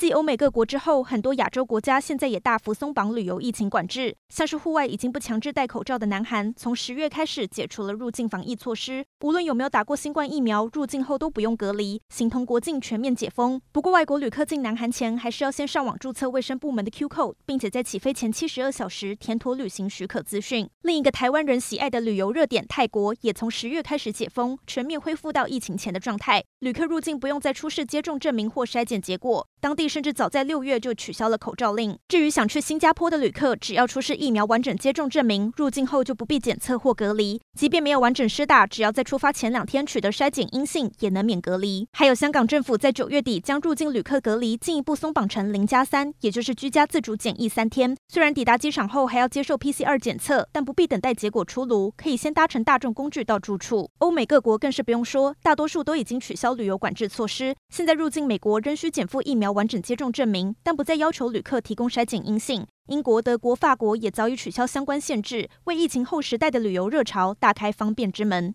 继欧美各国之后，很多亚洲国家现在也大幅松绑旅游疫情管制。像是户外已经不强制戴口罩的南韩，从十月开始解除了入境防疫措施，无论有没有打过新冠疫苗，入境后都不用隔离，形同国境全面解封。不过，外国旅客进南韩前，还是要先上网注册卫生部门的 Q code，并且在起飞前七十二小时填妥旅行许可资讯。另一个台湾人喜爱的旅游热点泰国，也从十月开始解封，全面恢复到疫情前的状态，旅客入境不用再出示接种证明或筛检结果。当地甚至早在六月就取消了口罩令。至于想去新加坡的旅客，只要出示疫苗完整接种证明，入境后就不必检测或隔离。即便没有完整施打，只要在出发前两天取得筛检阴性，也能免隔离。还有香港政府在九月底将入境旅客隔离进一步松绑成零加三，也就是居家自主检疫三天。虽然抵达机场后还要接受 PCR 检测，但不必等待结果出炉，可以先搭乘大众工具到住处。欧美各国更是不用说，大多数都已经取消旅游管制措施。现在入境美国仍需减负疫苗。完整接种证明，但不再要求旅客提供筛检阴性。英国、德国、法国也早已取消相关限制，为疫情后时代的旅游热潮大开方便之门。